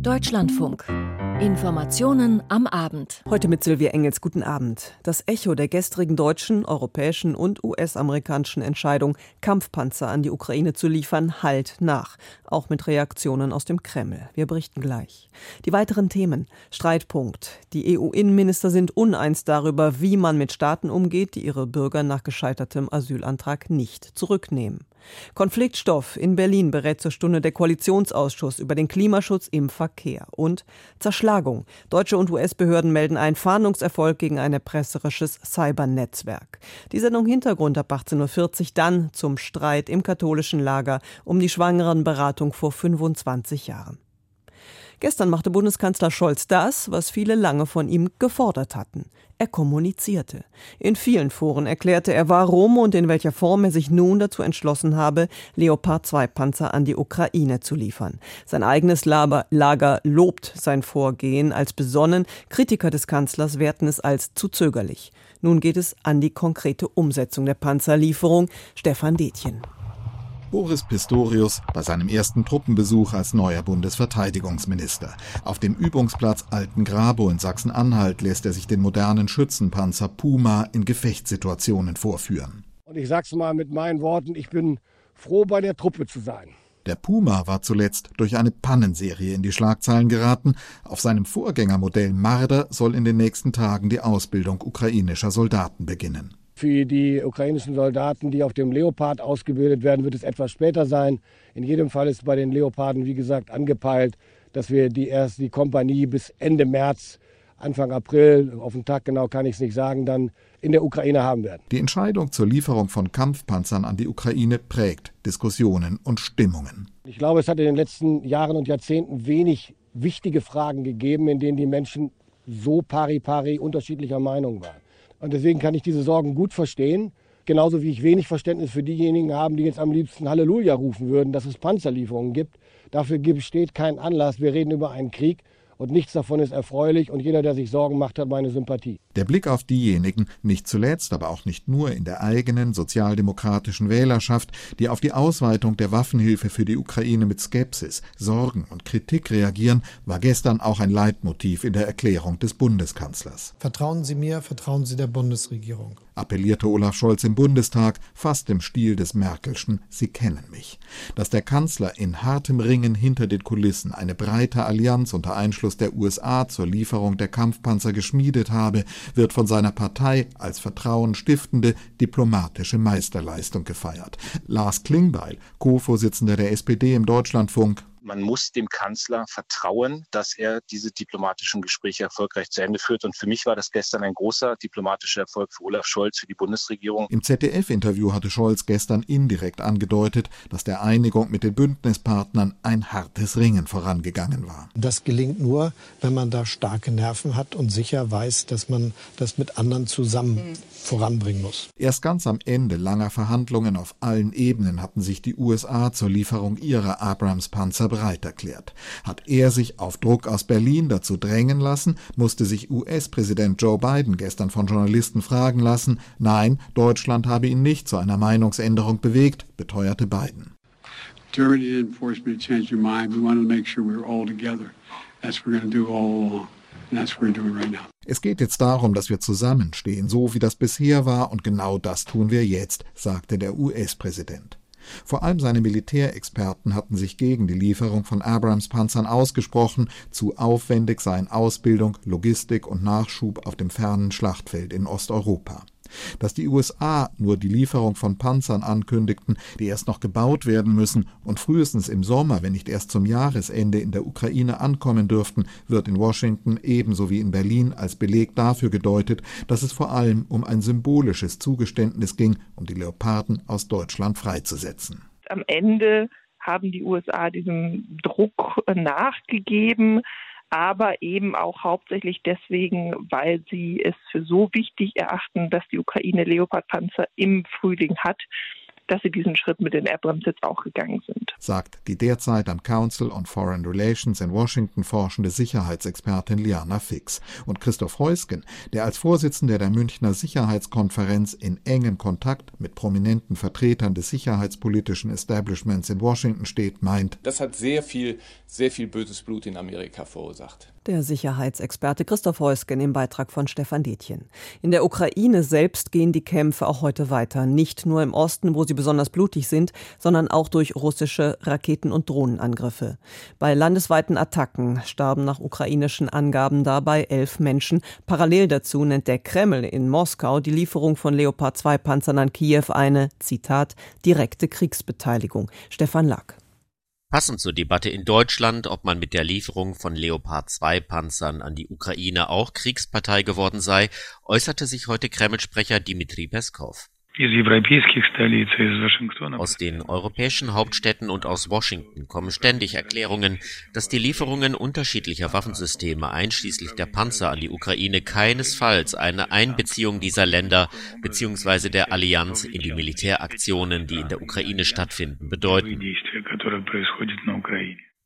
Deutschlandfunk. Informationen am Abend. Heute mit Silvia Engels. Guten Abend. Das Echo der gestrigen deutschen, europäischen und US-amerikanischen Entscheidung, Kampfpanzer an die Ukraine zu liefern, halt nach. Auch mit Reaktionen aus dem Kreml. Wir berichten gleich. Die weiteren Themen. Streitpunkt. Die EU-Innenminister sind uneins darüber, wie man mit Staaten umgeht, die ihre Bürger nach gescheitertem Asylantrag nicht zurücknehmen. Konfliktstoff. In Berlin berät zur Stunde der Koalitionsausschuss über den Klimaschutz im Verkehr. Und Zerschlagung. Deutsche und US-Behörden melden einen Fahndungserfolg gegen ein erpresserisches Cybernetzwerk. Die Sendung Hintergrund ab 18.40 Uhr dann zum Streit im katholischen Lager um die Schwangerenberatung vor 25 Jahren. Gestern machte Bundeskanzler Scholz das, was viele lange von ihm gefordert hatten. Er kommunizierte. In vielen Foren erklärte er, warum und in welcher Form er sich nun dazu entschlossen habe, Leopard 2 Panzer an die Ukraine zu liefern. Sein eigenes Lager lobt sein Vorgehen als besonnen, Kritiker des Kanzlers werten es als zu zögerlich. Nun geht es an die konkrete Umsetzung der Panzerlieferung. Stefan Detjen. Boris Pistorius bei seinem ersten Truppenbesuch als neuer Bundesverteidigungsminister. Auf dem Übungsplatz Altengrabow in Sachsen-Anhalt lässt er sich den modernen Schützenpanzer Puma in Gefechtssituationen vorführen. Und ich sag's mal mit meinen Worten, ich bin froh bei der Truppe zu sein. Der Puma war zuletzt durch eine Pannenserie in die Schlagzeilen geraten. Auf seinem Vorgängermodell Marder soll in den nächsten Tagen die Ausbildung ukrainischer Soldaten beginnen. Für die ukrainischen Soldaten, die auf dem Leopard ausgebildet werden, wird es etwas später sein. In jedem Fall ist bei den Leoparden, wie gesagt, angepeilt, dass wir die erst die Kompanie bis Ende März, Anfang April, auf den Tag genau kann ich es nicht sagen, dann in der Ukraine haben werden. Die Entscheidung zur Lieferung von Kampfpanzern an die Ukraine prägt Diskussionen und Stimmungen. Ich glaube, es hat in den letzten Jahren und Jahrzehnten wenig wichtige Fragen gegeben, in denen die Menschen so pari pari unterschiedlicher Meinung waren. Und deswegen kann ich diese Sorgen gut verstehen. Genauso wie ich wenig Verständnis für diejenigen habe, die jetzt am liebsten Halleluja rufen würden, dass es Panzerlieferungen gibt. Dafür besteht kein Anlass. Wir reden über einen Krieg und nichts davon ist erfreulich und jeder, der sich Sorgen macht, hat meine Sympathie. Der Blick auf diejenigen, nicht zuletzt, aber auch nicht nur in der eigenen sozialdemokratischen Wählerschaft, die auf die Ausweitung der Waffenhilfe für die Ukraine mit Skepsis, Sorgen und Kritik reagieren, war gestern auch ein Leitmotiv in der Erklärung des Bundeskanzlers. Vertrauen Sie mir, vertrauen Sie der Bundesregierung appellierte Olaf Scholz im Bundestag, fast im Stil des Merkelschen Sie kennen mich. Dass der Kanzler in hartem Ringen hinter den Kulissen eine breite Allianz unter Einschluss der USA zur Lieferung der Kampfpanzer geschmiedet habe, wird von seiner Partei als vertrauenstiftende diplomatische Meisterleistung gefeiert. Lars Klingbeil, Co-Vorsitzender der SPD im Deutschlandfunk, man muss dem Kanzler vertrauen, dass er diese diplomatischen Gespräche erfolgreich zu Ende führt. Und für mich war das gestern ein großer diplomatischer Erfolg für Olaf Scholz, für die Bundesregierung. Im ZDF-Interview hatte Scholz gestern indirekt angedeutet, dass der Einigung mit den Bündnispartnern ein hartes Ringen vorangegangen war. Das gelingt nur, wenn man da starke Nerven hat und sicher weiß, dass man das mit anderen zusammen mhm. voranbringen muss. Erst ganz am Ende langer Verhandlungen auf allen Ebenen hatten sich die USA zur Lieferung ihrer Abrams-Panzer bereit erklärt. Hat er sich auf Druck aus Berlin dazu drängen lassen, musste sich US-Präsident Joe Biden gestern von Journalisten fragen lassen, nein, Deutschland habe ihn nicht zu einer Meinungsänderung bewegt, beteuerte Biden. Germany didn't force me to change your mind. We wanted to make sure we were all together. That's what we're going to do all along. And that's what we're doing right now. Es geht jetzt darum, dass wir zusammenstehen, so wie das bisher war, und genau das tun wir jetzt, sagte der US-Präsident. Vor allem seine Militärexperten hatten sich gegen die Lieferung von Abrams-Panzern ausgesprochen, zu aufwendig seien Ausbildung, Logistik und Nachschub auf dem fernen Schlachtfeld in Osteuropa dass die USA nur die Lieferung von Panzern ankündigten, die erst noch gebaut werden müssen und frühestens im Sommer, wenn nicht erst zum Jahresende in der Ukraine ankommen dürften, wird in Washington ebenso wie in Berlin als Beleg dafür gedeutet, dass es vor allem um ein symbolisches Zugeständnis ging, um die Leoparden aus Deutschland freizusetzen. Am Ende haben die USA diesem Druck nachgegeben aber eben auch hauptsächlich deswegen, weil sie es für so wichtig erachten, dass die Ukraine Leopardpanzer im Frühling hat, dass sie diesen Schritt mit den Abrams jetzt auch gegangen sind. Sagt die derzeit am Council on Foreign Relations in Washington forschende Sicherheitsexpertin Liana Fix. Und Christoph Heusgen, der als Vorsitzender der Münchner Sicherheitskonferenz in engen Kontakt mit prominenten Vertretern des sicherheitspolitischen Establishments in Washington steht, meint, das hat sehr viel, sehr viel böses Blut in Amerika verursacht. Der Sicherheitsexperte Christoph Heusgen im Beitrag von Stefan Detjen. In der Ukraine selbst gehen die Kämpfe auch heute weiter. Nicht nur im Osten, wo sie besonders blutig sind, sondern auch durch russische Raketen- und Drohnenangriffe. Bei landesweiten Attacken starben nach ukrainischen Angaben dabei elf Menschen. Parallel dazu nennt der Kreml in Moskau die Lieferung von Leopard 2 Panzern an Kiew eine, Zitat, direkte Kriegsbeteiligung. Stefan Lack. Passend zur Debatte in Deutschland, ob man mit der Lieferung von Leopard-2-Panzern an die Ukraine auch Kriegspartei geworden sei, äußerte sich heute Kreml-Sprecher Dmitri Peskov. Aus den europäischen Hauptstädten und aus Washington kommen ständig Erklärungen, dass die Lieferungen unterschiedlicher Waffensysteme einschließlich der Panzer an die Ukraine keinesfalls eine Einbeziehung dieser Länder bzw. der Allianz in die Militäraktionen, die in der Ukraine stattfinden, bedeuten.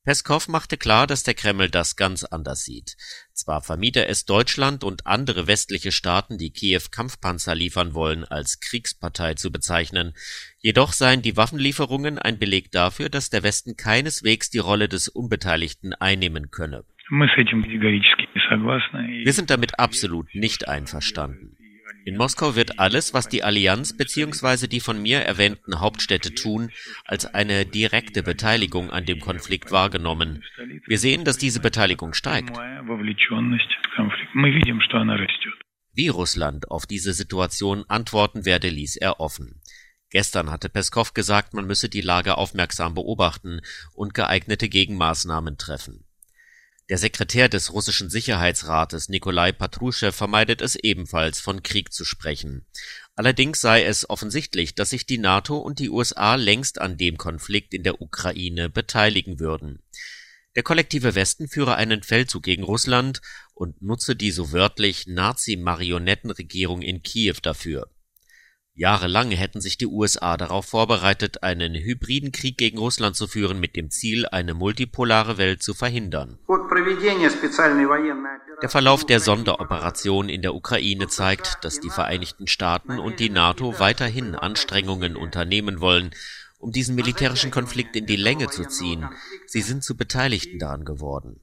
Peskov machte klar, dass der Kreml das ganz anders sieht. Zwar vermied er es Deutschland und andere westliche Staaten, die Kiew Kampfpanzer liefern wollen, als Kriegspartei zu bezeichnen, jedoch seien die Waffenlieferungen ein Beleg dafür, dass der Westen keineswegs die Rolle des Unbeteiligten einnehmen könne. Wir sind damit absolut nicht einverstanden. In Moskau wird alles, was die Allianz bzw. die von mir erwähnten Hauptstädte tun, als eine direkte Beteiligung an dem Konflikt wahrgenommen. Wir sehen, dass diese Beteiligung steigt. Wie Russland auf diese Situation antworten werde, ließ er offen. Gestern hatte Peskov gesagt, man müsse die Lage aufmerksam beobachten und geeignete Gegenmaßnahmen treffen. Der Sekretär des russischen Sicherheitsrates Nikolai Patruschew vermeidet es ebenfalls, von Krieg zu sprechen. Allerdings sei es offensichtlich, dass sich die NATO und die USA längst an dem Konflikt in der Ukraine beteiligen würden. Der kollektive Westen führe einen Feldzug gegen Russland und nutze die so wörtlich Nazi-Marionettenregierung in Kiew dafür Jahrelang hätten sich die USA darauf vorbereitet, einen hybriden Krieg gegen Russland zu führen, mit dem Ziel, eine multipolare Welt zu verhindern. Der Verlauf der Sonderoperation in der Ukraine zeigt, dass die Vereinigten Staaten und die NATO weiterhin Anstrengungen unternehmen wollen, um diesen militärischen Konflikt in die Länge zu ziehen. Sie sind zu Beteiligten daran geworden.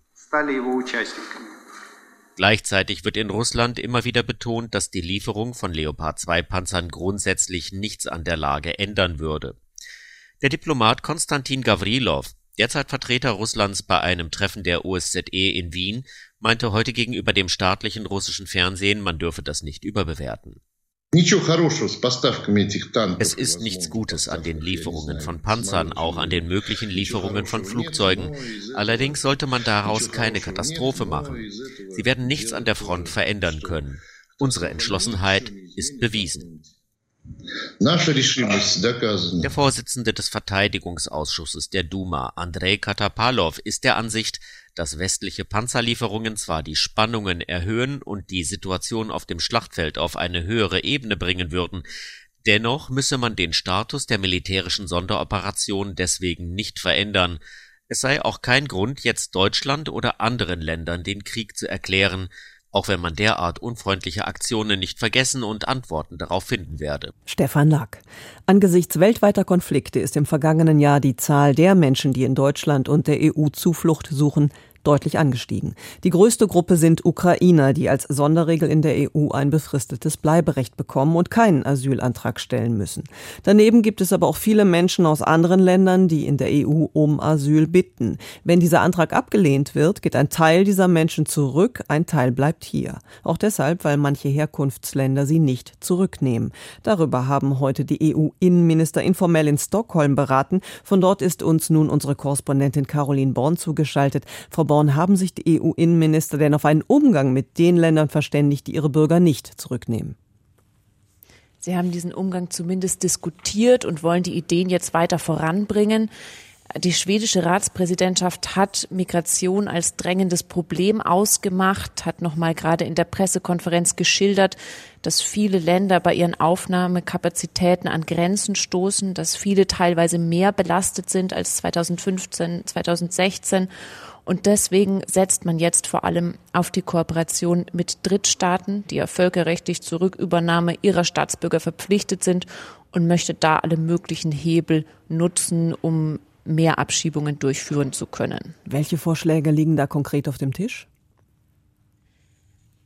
Gleichzeitig wird in Russland immer wieder betont, dass die Lieferung von Leopard-2-Panzern grundsätzlich nichts an der Lage ändern würde. Der Diplomat Konstantin Gavrilov, derzeit Vertreter Russlands bei einem Treffen der OSZE in Wien, meinte heute gegenüber dem staatlichen russischen Fernsehen, man dürfe das nicht überbewerten es ist nichts Gutes an den Lieferungen von Panzern, auch an den möglichen Lieferungen von Flugzeugen. Allerdings sollte man daraus keine Katastrophe machen. Sie werden nichts an der Front verändern können. Unsere Entschlossenheit ist bewiesen. Der Vorsitzende des Verteidigungsausschusses der Duma, Andrei Katapalow, ist der Ansicht, dass westliche Panzerlieferungen zwar die Spannungen erhöhen und die Situation auf dem Schlachtfeld auf eine höhere Ebene bringen würden, dennoch müsse man den Status der militärischen Sonderoperation deswegen nicht verändern. Es sei auch kein Grund, jetzt Deutschland oder anderen Ländern den Krieg zu erklären, auch wenn man derart unfreundliche Aktionen nicht vergessen und Antworten darauf finden werde. Stefan Lack. Angesichts weltweiter Konflikte ist im vergangenen Jahr die Zahl der Menschen, die in Deutschland und der EU Zuflucht suchen, deutlich angestiegen. Die größte Gruppe sind Ukrainer, die als Sonderregel in der EU ein befristetes Bleiberecht bekommen und keinen Asylantrag stellen müssen. Daneben gibt es aber auch viele Menschen aus anderen Ländern, die in der EU um Asyl bitten. Wenn dieser Antrag abgelehnt wird, geht ein Teil dieser Menschen zurück, ein Teil bleibt hier. Auch deshalb, weil manche Herkunftsländer sie nicht zurücknehmen. Darüber haben heute die EU-Innenminister informell in Stockholm beraten. Von dort ist uns nun unsere Korrespondentin Caroline Born zugeschaltet. Frau Born, Lissabon haben sich die EU-Innenminister denn auf einen Umgang mit den Ländern verständigt, die ihre Bürger nicht zurücknehmen? Sie haben diesen Umgang zumindest diskutiert und wollen die Ideen jetzt weiter voranbringen. Die schwedische Ratspräsidentschaft hat Migration als drängendes Problem ausgemacht, hat nochmal gerade in der Pressekonferenz geschildert, dass viele Länder bei ihren Aufnahmekapazitäten an Grenzen stoßen, dass viele teilweise mehr belastet sind als 2015, 2016. Und deswegen setzt man jetzt vor allem auf die Kooperation mit Drittstaaten, die ja völkerrechtlich zur Rückübernahme ihrer Staatsbürger verpflichtet sind und möchte da alle möglichen Hebel nutzen, um mehr Abschiebungen durchführen zu können. Welche Vorschläge liegen da konkret auf dem Tisch?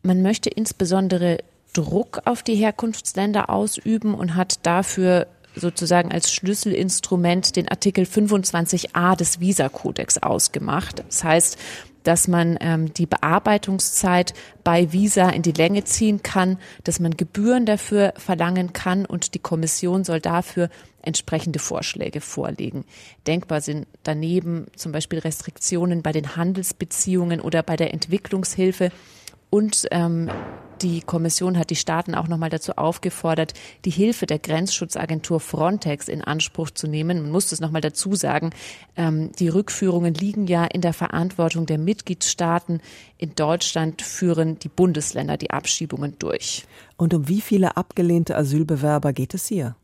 Man möchte insbesondere Druck auf die Herkunftsländer ausüben und hat dafür sozusagen als Schlüsselinstrument den Artikel 25a des Visa-Kodex ausgemacht. Das heißt, dass man ähm, die Bearbeitungszeit bei Visa in die Länge ziehen kann, dass man Gebühren dafür verlangen kann und die Kommission soll dafür entsprechende Vorschläge vorlegen. Denkbar sind daneben zum Beispiel Restriktionen bei den Handelsbeziehungen oder bei der Entwicklungshilfe und ähm, die Kommission hat die Staaten auch nochmal dazu aufgefordert, die Hilfe der Grenzschutzagentur Frontex in Anspruch zu nehmen. Man muss das nochmal dazu sagen. Ähm, die Rückführungen liegen ja in der Verantwortung der Mitgliedstaaten. In Deutschland führen die Bundesländer die Abschiebungen durch. Und um wie viele abgelehnte Asylbewerber geht es hier?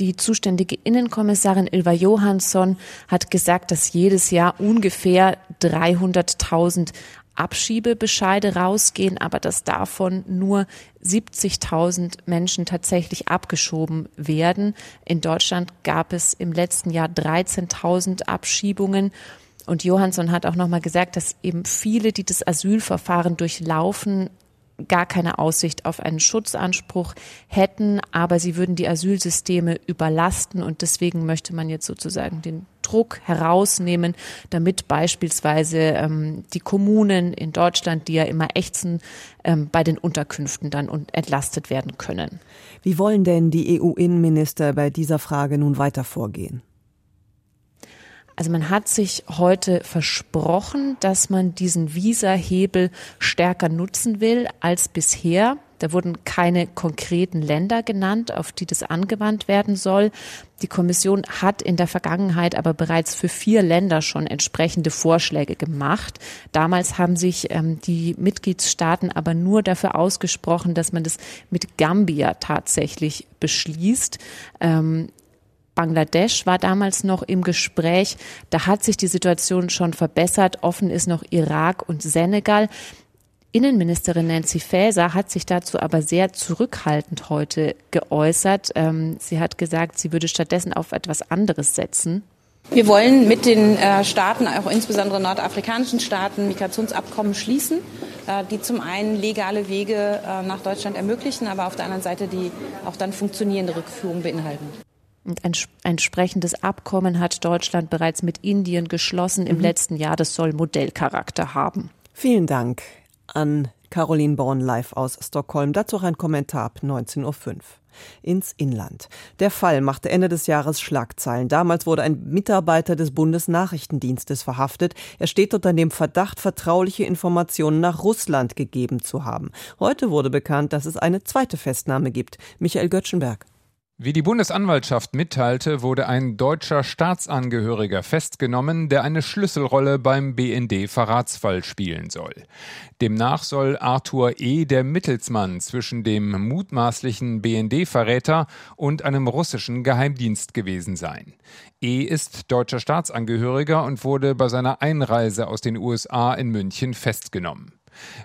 Die zuständige Innenkommissarin Ilva Johansson hat gesagt, dass jedes Jahr ungefähr 300.000 Abschiebebescheide rausgehen, aber dass davon nur 70.000 Menschen tatsächlich abgeschoben werden. In Deutschland gab es im letzten Jahr 13.000 Abschiebungen. Und Johansson hat auch nochmal gesagt, dass eben viele, die das Asylverfahren durchlaufen, gar keine Aussicht auf einen Schutzanspruch hätten, aber sie würden die Asylsysteme überlasten und deswegen möchte man jetzt sozusagen den Druck herausnehmen, damit beispielsweise ähm, die Kommunen in Deutschland, die ja immer ächzen, ähm, bei den Unterkünften dann entlastet werden können. Wie wollen denn die EU-Innenminister bei dieser Frage nun weiter vorgehen? Also man hat sich heute versprochen, dass man diesen Visa-Hebel stärker nutzen will als bisher. Da wurden keine konkreten Länder genannt, auf die das angewandt werden soll. Die Kommission hat in der Vergangenheit aber bereits für vier Länder schon entsprechende Vorschläge gemacht. Damals haben sich ähm, die Mitgliedstaaten aber nur dafür ausgesprochen, dass man das mit Gambia tatsächlich beschließt. Ähm, Bangladesch war damals noch im Gespräch. Da hat sich die Situation schon verbessert. Offen ist noch Irak und Senegal. Innenministerin Nancy Faeser hat sich dazu aber sehr zurückhaltend heute geäußert. Ähm, sie hat gesagt, sie würde stattdessen auf etwas anderes setzen. Wir wollen mit den äh, Staaten, auch insbesondere nordafrikanischen Staaten, Migrationsabkommen schließen, äh, die zum einen legale Wege äh, nach Deutschland ermöglichen, aber auf der anderen Seite die auch dann funktionierende Rückführung beinhalten. Und ein entsprechendes Abkommen hat Deutschland bereits mit Indien geschlossen im mhm. letzten Jahr. Das soll Modellcharakter haben. Vielen Dank an Caroline Born live aus Stockholm. Dazu ein Kommentar ab 19.05 Uhr. Ins Inland. Der Fall machte Ende des Jahres Schlagzeilen. Damals wurde ein Mitarbeiter des Bundesnachrichtendienstes verhaftet. Er steht unter dem Verdacht, vertrauliche Informationen nach Russland gegeben zu haben. Heute wurde bekannt, dass es eine zweite Festnahme gibt. Michael Göttschenberg. Wie die Bundesanwaltschaft mitteilte, wurde ein deutscher Staatsangehöriger festgenommen, der eine Schlüsselrolle beim BND-Verratsfall spielen soll. Demnach soll Arthur E. der Mittelsmann zwischen dem mutmaßlichen BND-Verräter und einem russischen Geheimdienst gewesen sein. E. ist deutscher Staatsangehöriger und wurde bei seiner Einreise aus den USA in München festgenommen.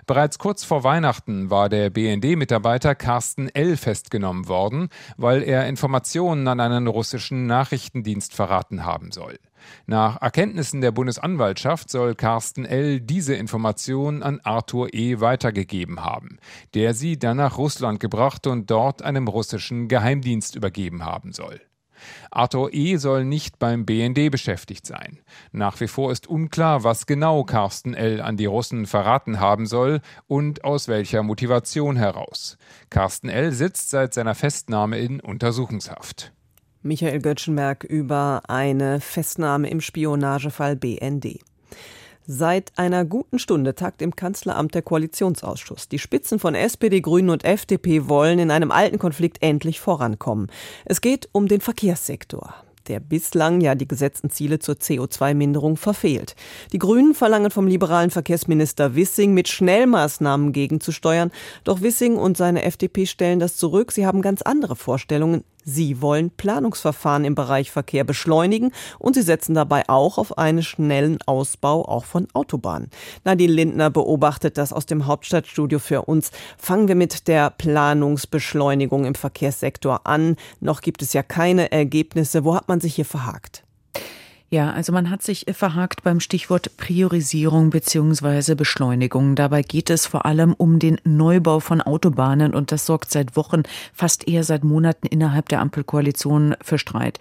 Bereits kurz vor Weihnachten war der BND-Mitarbeiter Carsten L. festgenommen worden, weil er Informationen an einen russischen Nachrichtendienst verraten haben soll. Nach Erkenntnissen der Bundesanwaltschaft soll Carsten L. diese Informationen an Arthur E. weitergegeben haben, der sie dann nach Russland gebracht und dort einem russischen Geheimdienst übergeben haben soll. Arthur E. soll nicht beim BND beschäftigt sein. Nach wie vor ist unklar, was genau Carsten L. an die Russen verraten haben soll und aus welcher Motivation heraus. Carsten L. sitzt seit seiner Festnahme in Untersuchungshaft. Michael Göttschenberg über eine Festnahme im Spionagefall BND. Seit einer guten Stunde tagt im Kanzleramt der Koalitionsausschuss. Die Spitzen von SPD, Grünen und FDP wollen in einem alten Konflikt endlich vorankommen. Es geht um den Verkehrssektor. der bislang ja die gesetzten Ziele zur CO2-Minderung verfehlt. Die Grünen verlangen vom liberalen Verkehrsminister Wissing, mit Schnellmaßnahmen gegenzusteuern. Doch Wissing und seine FDP stellen das zurück. Sie haben ganz andere Vorstellungen. Sie wollen Planungsverfahren im Bereich Verkehr beschleunigen und sie setzen dabei auch auf einen schnellen Ausbau auch von Autobahnen. Nadine Lindner beobachtet das aus dem Hauptstadtstudio für uns. Fangen wir mit der Planungsbeschleunigung im Verkehrssektor an. Noch gibt es ja keine Ergebnisse. Wo hat man sich hier verhakt? Ja, also man hat sich verhakt beim Stichwort Priorisierung beziehungsweise Beschleunigung. Dabei geht es vor allem um den Neubau von Autobahnen und das sorgt seit Wochen, fast eher seit Monaten innerhalb der Ampelkoalition für Streit.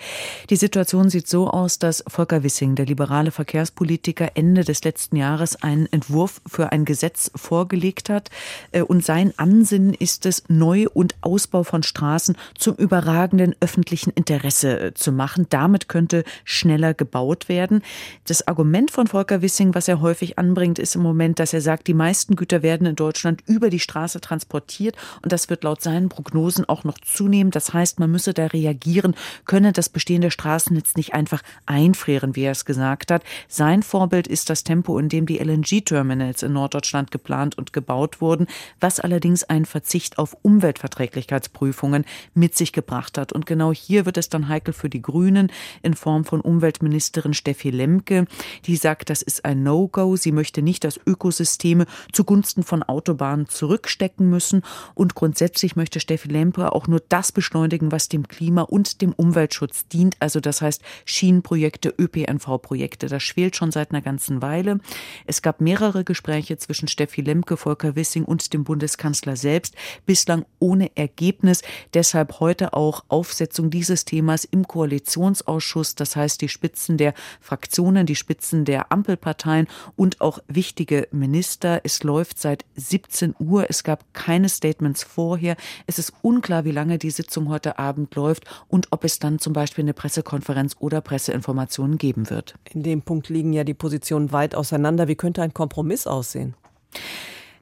Die Situation sieht so aus, dass Volker Wissing, der liberale Verkehrspolitiker, Ende des letzten Jahres einen Entwurf für ein Gesetz vorgelegt hat äh, und sein Ansinnen ist es, Neu- und Ausbau von Straßen zum überragenden öffentlichen Interesse äh, zu machen. Damit könnte schneller gebaut gebaut werden. Das Argument von Volker Wissing, was er häufig anbringt, ist im Moment, dass er sagt, die meisten Güter werden in Deutschland über die Straße transportiert und das wird laut seinen Prognosen auch noch zunehmen. Das heißt, man müsse da reagieren, könne das bestehende Straßennetz nicht einfach einfrieren, wie er es gesagt hat. Sein Vorbild ist das Tempo, in dem die LNG-Terminals in Norddeutschland geplant und gebaut wurden, was allerdings einen Verzicht auf Umweltverträglichkeitsprüfungen mit sich gebracht hat. Und genau hier wird es dann heikel für die Grünen in Form von Umweltminister Ministerin Steffi Lemke, die sagt, das ist ein No-Go. Sie möchte nicht, dass Ökosysteme zugunsten von Autobahnen zurückstecken müssen. Und grundsätzlich möchte Steffi Lemke auch nur das beschleunigen, was dem Klima und dem Umweltschutz dient. Also das heißt Schienenprojekte, ÖPNV-Projekte. Das schwelt schon seit einer ganzen Weile. Es gab mehrere Gespräche zwischen Steffi Lemke, Volker Wissing und dem Bundeskanzler selbst. Bislang ohne Ergebnis. Deshalb heute auch Aufsetzung dieses Themas im Koalitionsausschuss. Das heißt, die Spitzen Spitzen der Fraktionen, die Spitzen der Ampelparteien und auch wichtige Minister. Es läuft seit 17 Uhr. Es gab keine Statements vorher. Es ist unklar, wie lange die Sitzung heute Abend läuft und ob es dann zum Beispiel eine Pressekonferenz oder Presseinformationen geben wird. In dem Punkt liegen ja die Positionen weit auseinander. Wie könnte ein Kompromiss aussehen?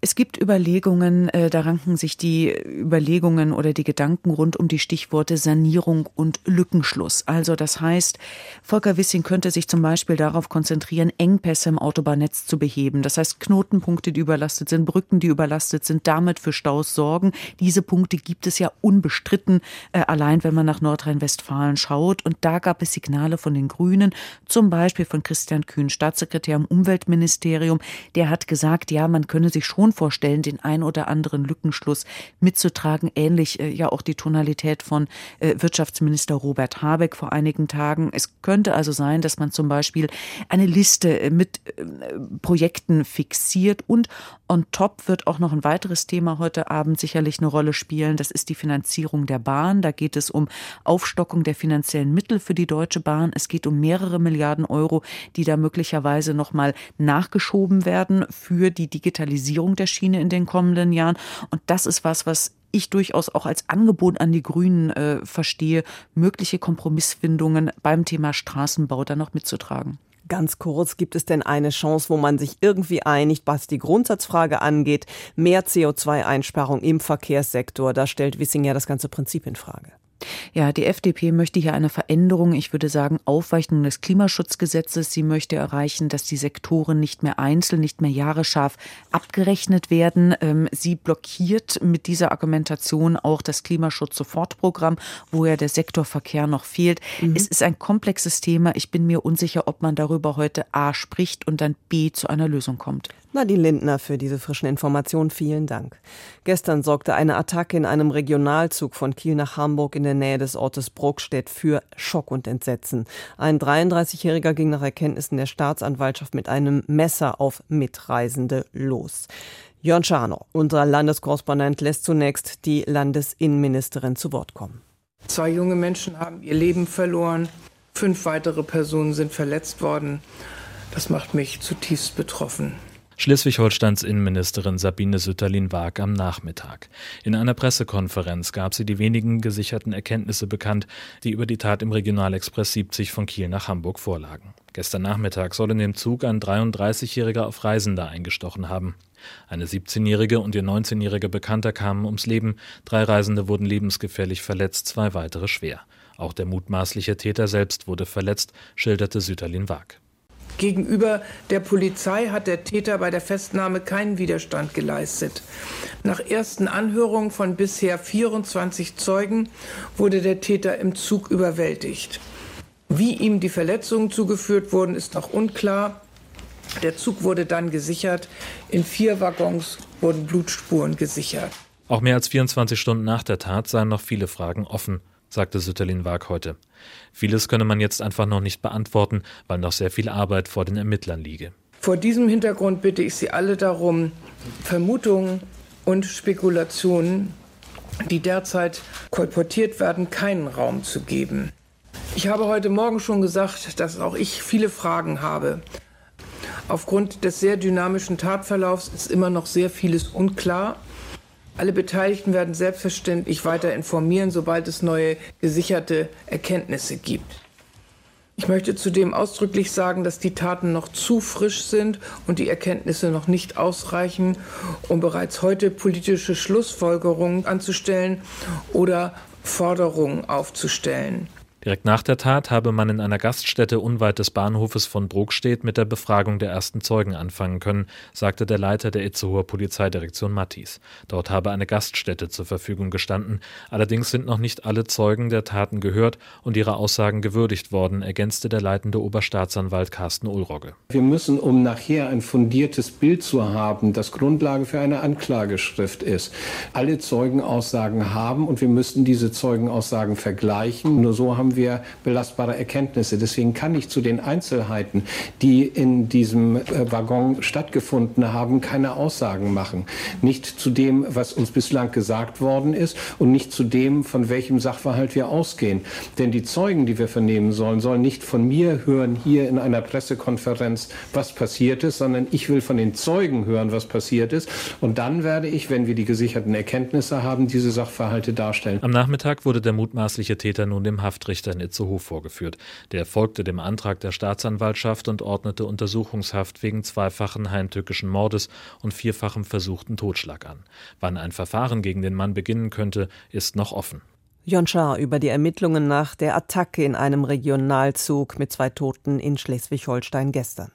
Es gibt Überlegungen, äh, da ranken sich die Überlegungen oder die Gedanken rund um die Stichworte Sanierung und Lückenschluss. Also das heißt, Volker Wissing könnte sich zum Beispiel darauf konzentrieren, Engpässe im Autobahnnetz zu beheben. Das heißt, Knotenpunkte, die überlastet sind, Brücken, die überlastet sind, damit für Staus sorgen. Diese Punkte gibt es ja unbestritten, äh, allein wenn man nach Nordrhein-Westfalen schaut. Und da gab es Signale von den Grünen, zum Beispiel von Christian Kühn, Staatssekretär im Umweltministerium. Der hat gesagt, ja, man könne sich schon schon vorstellen, den ein oder anderen Lückenschluss mitzutragen. Ähnlich äh, ja auch die Tonalität von äh, Wirtschaftsminister Robert Habeck vor einigen Tagen. Es könnte also sein, dass man zum Beispiel eine Liste äh, mit äh, Projekten fixiert und on top wird auch noch ein weiteres Thema heute Abend sicherlich eine Rolle spielen. Das ist die Finanzierung der Bahn. Da geht es um Aufstockung der finanziellen Mittel für die Deutsche Bahn. Es geht um mehrere Milliarden Euro, die da möglicherweise noch mal nachgeschoben werden für die Digitalisierung der Schiene in den kommenden Jahren. Und das ist was, was ich durchaus auch als Angebot an die Grünen äh, verstehe, mögliche Kompromissfindungen beim Thema Straßenbau dann noch mitzutragen. Ganz kurz, gibt es denn eine Chance, wo man sich irgendwie einigt, was die Grundsatzfrage angeht, mehr CO2-Einsparung im Verkehrssektor? Da stellt Wissing ja das ganze Prinzip in Frage. Ja, die FDP möchte hier eine Veränderung, ich würde sagen Aufweichung des Klimaschutzgesetzes. Sie möchte erreichen, dass die Sektoren nicht mehr einzeln, nicht mehr jahrescharf abgerechnet werden. Ähm, sie blockiert mit dieser Argumentation auch das Klimaschutz-Sofortprogramm, wo ja der Sektorverkehr noch fehlt. Mhm. Es ist ein komplexes Thema. Ich bin mir unsicher, ob man darüber heute A spricht und dann B zu einer Lösung kommt. Nadine Lindner für diese frischen Informationen. Vielen Dank. Gestern sorgte eine Attacke in einem Regionalzug von Kiel nach Hamburg in der Nähe des Ortes Bruckstedt für Schock und Entsetzen. Ein 33-Jähriger ging nach Erkenntnissen der Staatsanwaltschaft mit einem Messer auf Mitreisende los. Jörn Scharnow, unser Landeskorrespondent, lässt zunächst die Landesinnenministerin zu Wort kommen. Zwei junge Menschen haben ihr Leben verloren. Fünf weitere Personen sind verletzt worden. Das macht mich zutiefst betroffen. Schleswig-Holsteins Innenministerin Sabine Sütterlin-Waag am Nachmittag. In einer Pressekonferenz gab sie die wenigen gesicherten Erkenntnisse bekannt, die über die Tat im Regionalexpress 70 von Kiel nach Hamburg vorlagen. Gestern Nachmittag soll in dem Zug ein 33-Jähriger auf Reisender eingestochen haben. Eine 17-jährige und ihr 19-jähriger Bekannter kamen ums Leben, drei Reisende wurden lebensgefährlich verletzt, zwei weitere schwer. Auch der mutmaßliche Täter selbst wurde verletzt, schilderte Süterlin Wag. Gegenüber der Polizei hat der Täter bei der Festnahme keinen Widerstand geleistet. Nach ersten Anhörungen von bisher 24 Zeugen wurde der Täter im Zug überwältigt. Wie ihm die Verletzungen zugeführt wurden, ist noch unklar. Der Zug wurde dann gesichert. In vier Waggons wurden Blutspuren gesichert. Auch mehr als 24 Stunden nach der Tat seien noch viele Fragen offen sagte Sütterlin Wag heute. Vieles könne man jetzt einfach noch nicht beantworten, weil noch sehr viel Arbeit vor den Ermittlern liege. Vor diesem Hintergrund bitte ich Sie alle darum, Vermutungen und Spekulationen, die derzeit kolportiert werden, keinen Raum zu geben. Ich habe heute Morgen schon gesagt, dass auch ich viele Fragen habe. Aufgrund des sehr dynamischen Tatverlaufs ist immer noch sehr vieles unklar. Alle Beteiligten werden selbstverständlich weiter informieren, sobald es neue gesicherte Erkenntnisse gibt. Ich möchte zudem ausdrücklich sagen, dass die Taten noch zu frisch sind und die Erkenntnisse noch nicht ausreichen, um bereits heute politische Schlussfolgerungen anzustellen oder Forderungen aufzustellen. Direkt nach der Tat habe man in einer Gaststätte unweit des Bahnhofes von Brokstedt mit der Befragung der ersten Zeugen anfangen können, sagte der Leiter der Itzehoer Polizeidirektion Mattis. Dort habe eine Gaststätte zur Verfügung gestanden. Allerdings sind noch nicht alle Zeugen der Taten gehört und ihre Aussagen gewürdigt worden, ergänzte der leitende Oberstaatsanwalt Carsten Ulrogge. Wir müssen, um nachher ein fundiertes Bild zu haben, das Grundlage für eine Anklageschrift ist, alle Zeugenaussagen haben und wir müssten diese Zeugenaussagen vergleichen. Nur so haben haben wir belastbare Erkenntnisse. Deswegen kann ich zu den Einzelheiten, die in diesem äh, Waggon stattgefunden haben, keine Aussagen machen. Nicht zu dem, was uns bislang gesagt worden ist und nicht zu dem, von welchem Sachverhalt wir ausgehen. Denn die Zeugen, die wir vernehmen sollen, sollen nicht von mir hören hier in einer Pressekonferenz, was passiert ist, sondern ich will von den Zeugen hören, was passiert ist. Und dann werde ich, wenn wir die gesicherten Erkenntnisse haben, diese Sachverhalte darstellen. Am Nachmittag wurde der mutmaßliche Täter nun dem Haftrichter Richter in Itzehoe vorgeführt. Der folgte dem Antrag der Staatsanwaltschaft und ordnete Untersuchungshaft wegen zweifachen heimtückischen Mordes und vierfachem versuchten Totschlag an. Wann ein Verfahren gegen den Mann beginnen könnte, ist noch offen. Jon Schaar über die Ermittlungen nach der Attacke in einem Regionalzug mit zwei Toten in Schleswig-Holstein gestern.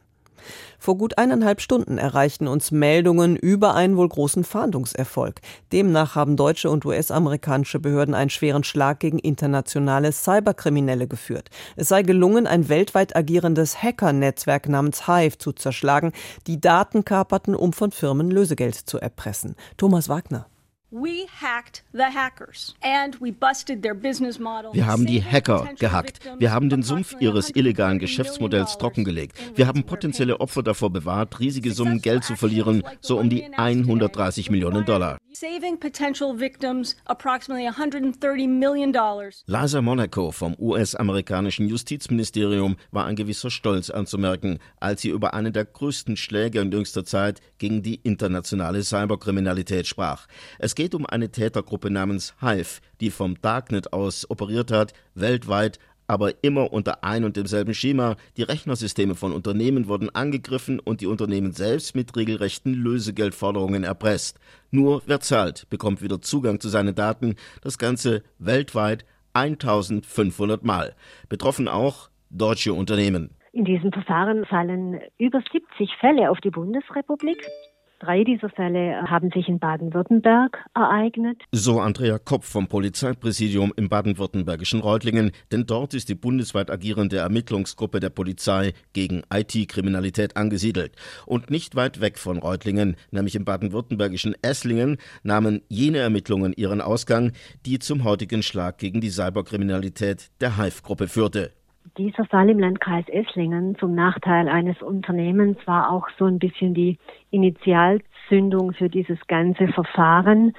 Vor gut eineinhalb Stunden erreichten uns Meldungen über einen wohl großen Fahndungserfolg. Demnach haben deutsche und US-amerikanische Behörden einen schweren Schlag gegen internationale Cyberkriminelle geführt. Es sei gelungen, ein weltweit agierendes Hacker-Netzwerk namens Hive zu zerschlagen, die Daten kaperten, um von Firmen Lösegeld zu erpressen. Thomas Wagner. Wir haben die Hacker gehackt. Wir haben den Sumpf ihres illegalen Geschäftsmodells trockengelegt. Wir haben potenzielle Opfer davor bewahrt, riesige Summen Geld zu verlieren, so um die 130 Millionen Dollar. Liza Monaco vom US-amerikanischen Justizministerium war ein gewisser Stolz anzumerken, als sie über einen der größten Schläge in jüngster Zeit gegen die internationale Cyberkriminalität sprach. Es geht um eine Tätergruppe namens Hive, die vom Darknet aus operiert hat, weltweit aber immer unter ein und demselben Schema. Die Rechnersysteme von Unternehmen wurden angegriffen und die Unternehmen selbst mit regelrechten Lösegeldforderungen erpresst. Nur wer zahlt, bekommt wieder Zugang zu seinen Daten, das Ganze weltweit 1500 Mal. Betroffen auch deutsche Unternehmen. In diesem Verfahren fallen über 70 Fälle auf die Bundesrepublik. Drei dieser Fälle haben sich in Baden-Württemberg ereignet. So Andrea Kopf vom Polizeipräsidium im baden-württembergischen Reutlingen, denn dort ist die bundesweit agierende Ermittlungsgruppe der Polizei gegen IT-Kriminalität angesiedelt. Und nicht weit weg von Reutlingen, nämlich im baden-württembergischen Esslingen, nahmen jene Ermittlungen ihren Ausgang, die zum heutigen Schlag gegen die Cyberkriminalität der Hive-Gruppe führte dieser Fall im Landkreis Esslingen zum Nachteil eines Unternehmens war auch so ein bisschen die Initialzündung für dieses ganze Verfahren.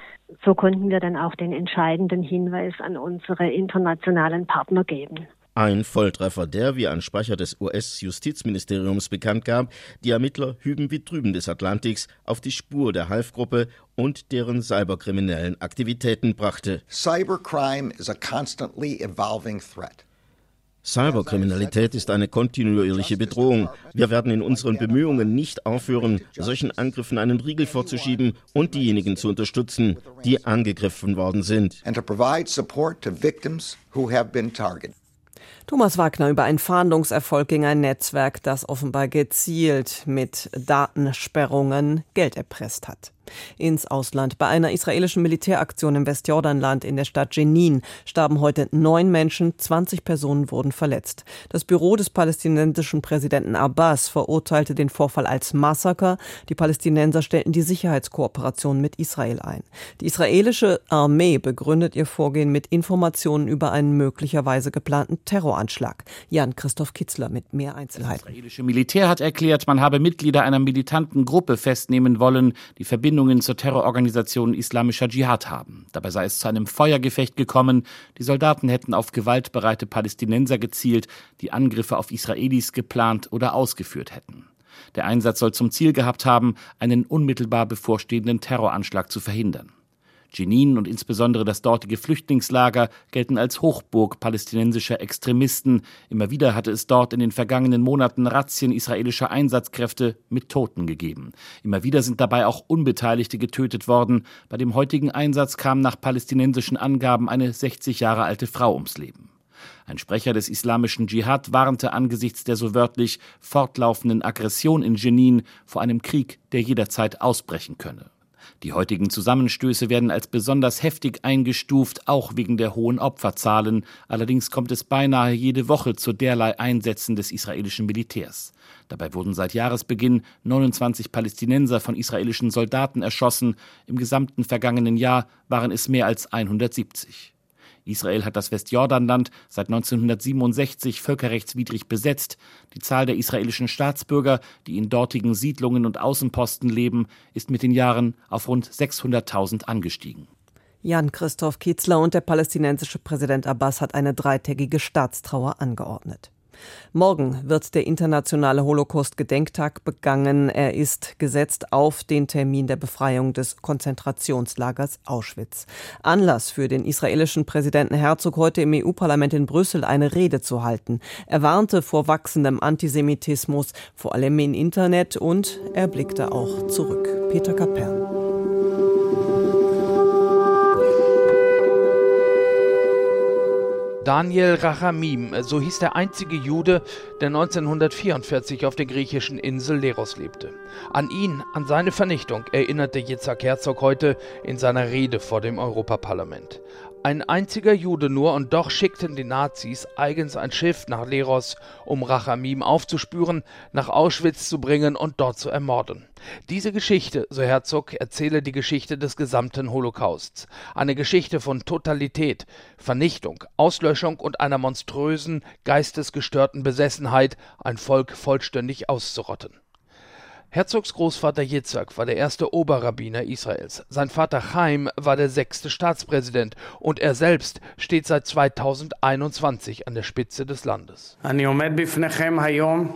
So konnten wir dann auch den entscheidenden Hinweis an unsere internationalen Partner geben. Ein Volltreffer, der, wie ein Sprecher des US-Justizministeriums bekannt gab, die Ermittler hüben wie drüben des Atlantiks auf die Spur der Half-Gruppe und deren cyberkriminellen Aktivitäten brachte. Cybercrime is a constantly evolving threat. Cyberkriminalität ist eine kontinuierliche Bedrohung. Wir werden in unseren Bemühungen nicht aufhören, solchen Angriffen einen Riegel vorzuschieben und diejenigen zu unterstützen, die angegriffen worden sind. Thomas Wagner über einen Fahndungserfolg gegen ein Netzwerk, das offenbar gezielt mit Datensperrungen Geld erpresst hat ins Ausland. Bei einer israelischen Militäraktion im Westjordanland in der Stadt Jenin starben heute neun Menschen, 20 Personen wurden verletzt. Das Büro des palästinensischen Präsidenten Abbas verurteilte den Vorfall als Massaker. Die Palästinenser stellten die Sicherheitskooperation mit Israel ein. Die israelische Armee begründet ihr Vorgehen mit Informationen über einen möglicherweise geplanten Terroranschlag. Jan-Christoph Kitzler mit mehr Einzelheiten. Das israelische Militär hat erklärt, man habe Mitglieder einer militanten Gruppe festnehmen wollen, die Verbindung Verbindungen zur Terrororganisation Islamischer Dschihad haben. Dabei sei es zu einem Feuergefecht gekommen. Die Soldaten hätten auf gewaltbereite Palästinenser gezielt, die Angriffe auf Israelis geplant oder ausgeführt hätten. Der Einsatz soll zum Ziel gehabt haben, einen unmittelbar bevorstehenden Terroranschlag zu verhindern. Jenin und insbesondere das dortige Flüchtlingslager gelten als Hochburg palästinensischer Extremisten. Immer wieder hatte es dort in den vergangenen Monaten Razzien israelischer Einsatzkräfte mit Toten gegeben. Immer wieder sind dabei auch Unbeteiligte getötet worden. Bei dem heutigen Einsatz kam nach palästinensischen Angaben eine 60 Jahre alte Frau ums Leben. Ein Sprecher des islamischen Dschihad warnte angesichts der so wörtlich fortlaufenden Aggression in Jenin vor einem Krieg, der jederzeit ausbrechen könne. Die heutigen Zusammenstöße werden als besonders heftig eingestuft, auch wegen der hohen Opferzahlen. Allerdings kommt es beinahe jede Woche zu derlei Einsätzen des israelischen Militärs. Dabei wurden seit Jahresbeginn 29 Palästinenser von israelischen Soldaten erschossen. Im gesamten vergangenen Jahr waren es mehr als 170. Israel hat das Westjordanland seit 1967 völkerrechtswidrig besetzt. Die Zahl der israelischen Staatsbürger, die in dortigen Siedlungen und Außenposten leben, ist mit den Jahren auf rund 600.000 angestiegen. Jan-Christoph Kitzler und der palästinensische Präsident Abbas hat eine dreitägige Staatstrauer angeordnet. Morgen wird der internationale Holocaust-Gedenktag begangen. Er ist gesetzt auf den Termin der Befreiung des Konzentrationslagers Auschwitz. Anlass für den israelischen Präsidenten Herzog heute im EU-Parlament in Brüssel eine Rede zu halten. Er warnte vor wachsendem Antisemitismus, vor allem im Internet, und er blickte auch zurück. Peter Kapern. Daniel Rachamim, so hieß der einzige Jude, der 1944 auf der griechischen Insel Leros lebte. An ihn, an seine Vernichtung, erinnerte Yitzhak Herzog heute in seiner Rede vor dem Europaparlament. Ein einziger Jude nur und doch schickten die Nazis eigens ein Schiff nach Leros, um Rachamim aufzuspüren, nach Auschwitz zu bringen und dort zu ermorden. Diese Geschichte, so Herzog, erzähle die Geschichte des gesamten Holocausts. Eine Geschichte von Totalität, Vernichtung, Auslöschung und einer monströsen, geistesgestörten Besessenheit, ein Volk vollständig auszurotten. Herzogs Großvater Yitzhak war der erste Oberrabbiner Israels. Sein Vater Chaim war der sechste Staatspräsident und er selbst steht seit 2021 an der Spitze des Landes.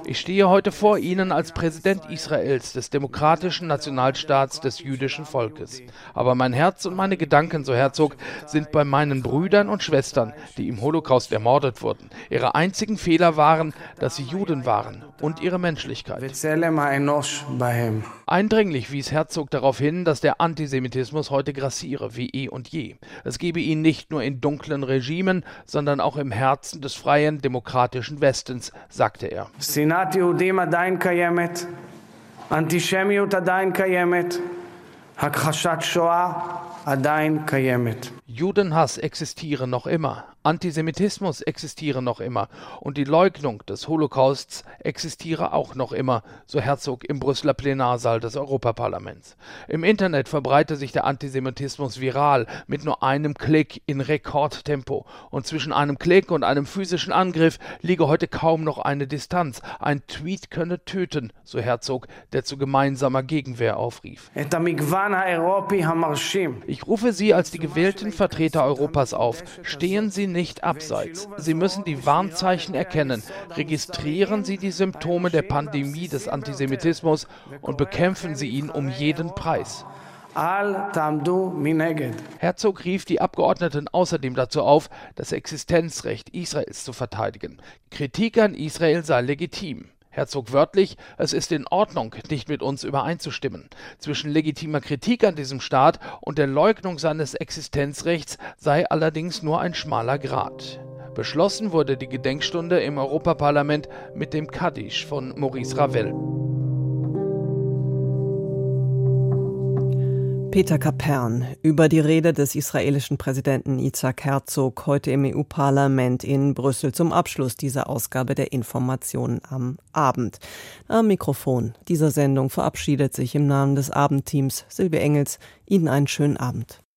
Ich stehe heute vor Ihnen als Präsident Israels, des demokratischen Nationalstaats des jüdischen Volkes. Aber mein Herz und meine Gedanken, so Herzog, sind bei meinen Brüdern und Schwestern, die im Holocaust ermordet wurden. Ihre einzigen Fehler waren, dass sie Juden waren und ihre Menschlichkeit. Eindringlich wies Herzog darauf hin, dass der Antisemitismus heute grassiere wie eh und je. Es gebe ihn nicht nur in dunklen Regimen, sondern auch im Herzen des freien demokratischen Westens, sagte er. Sinat Yehudim adain kayemet, Antisemiyut adain kayemet, Hakchashat Shoah adain kayemet. Judenhass existiere noch immer, Antisemitismus existiere noch immer und die Leugnung des Holocausts existiere auch noch immer, so Herzog im Brüsseler Plenarsaal des Europaparlaments. Im Internet verbreite sich der Antisemitismus viral mit nur einem Klick in Rekordtempo und zwischen einem Klick und einem physischen Angriff liege heute kaum noch eine Distanz. Ein Tweet könne töten, so Herzog, der zu gemeinsamer Gegenwehr aufrief. Ich rufe Sie als die gewählten Vertreter Europas auf. Stehen Sie nicht abseits. Sie müssen die Warnzeichen erkennen. Registrieren Sie die Symptome der Pandemie des Antisemitismus und bekämpfen Sie ihn um jeden Preis. Herzog rief die Abgeordneten außerdem dazu auf, das Existenzrecht Israels zu verteidigen. Kritik an Israel sei legitim. Herzog wörtlich, es ist in Ordnung, nicht mit uns übereinzustimmen. Zwischen legitimer Kritik an diesem Staat und der Leugnung seines Existenzrechts sei allerdings nur ein schmaler Grat. Beschlossen wurde die Gedenkstunde im Europaparlament mit dem Kaddisch von Maurice Ravel. Peter Kapern über die Rede des israelischen Präsidenten Isaac Herzog heute im EU-Parlament in Brüssel zum Abschluss dieser Ausgabe der Informationen am Abend. Am Mikrofon dieser Sendung verabschiedet sich im Namen des Abendteams Silvia Engels. Ihnen einen schönen Abend.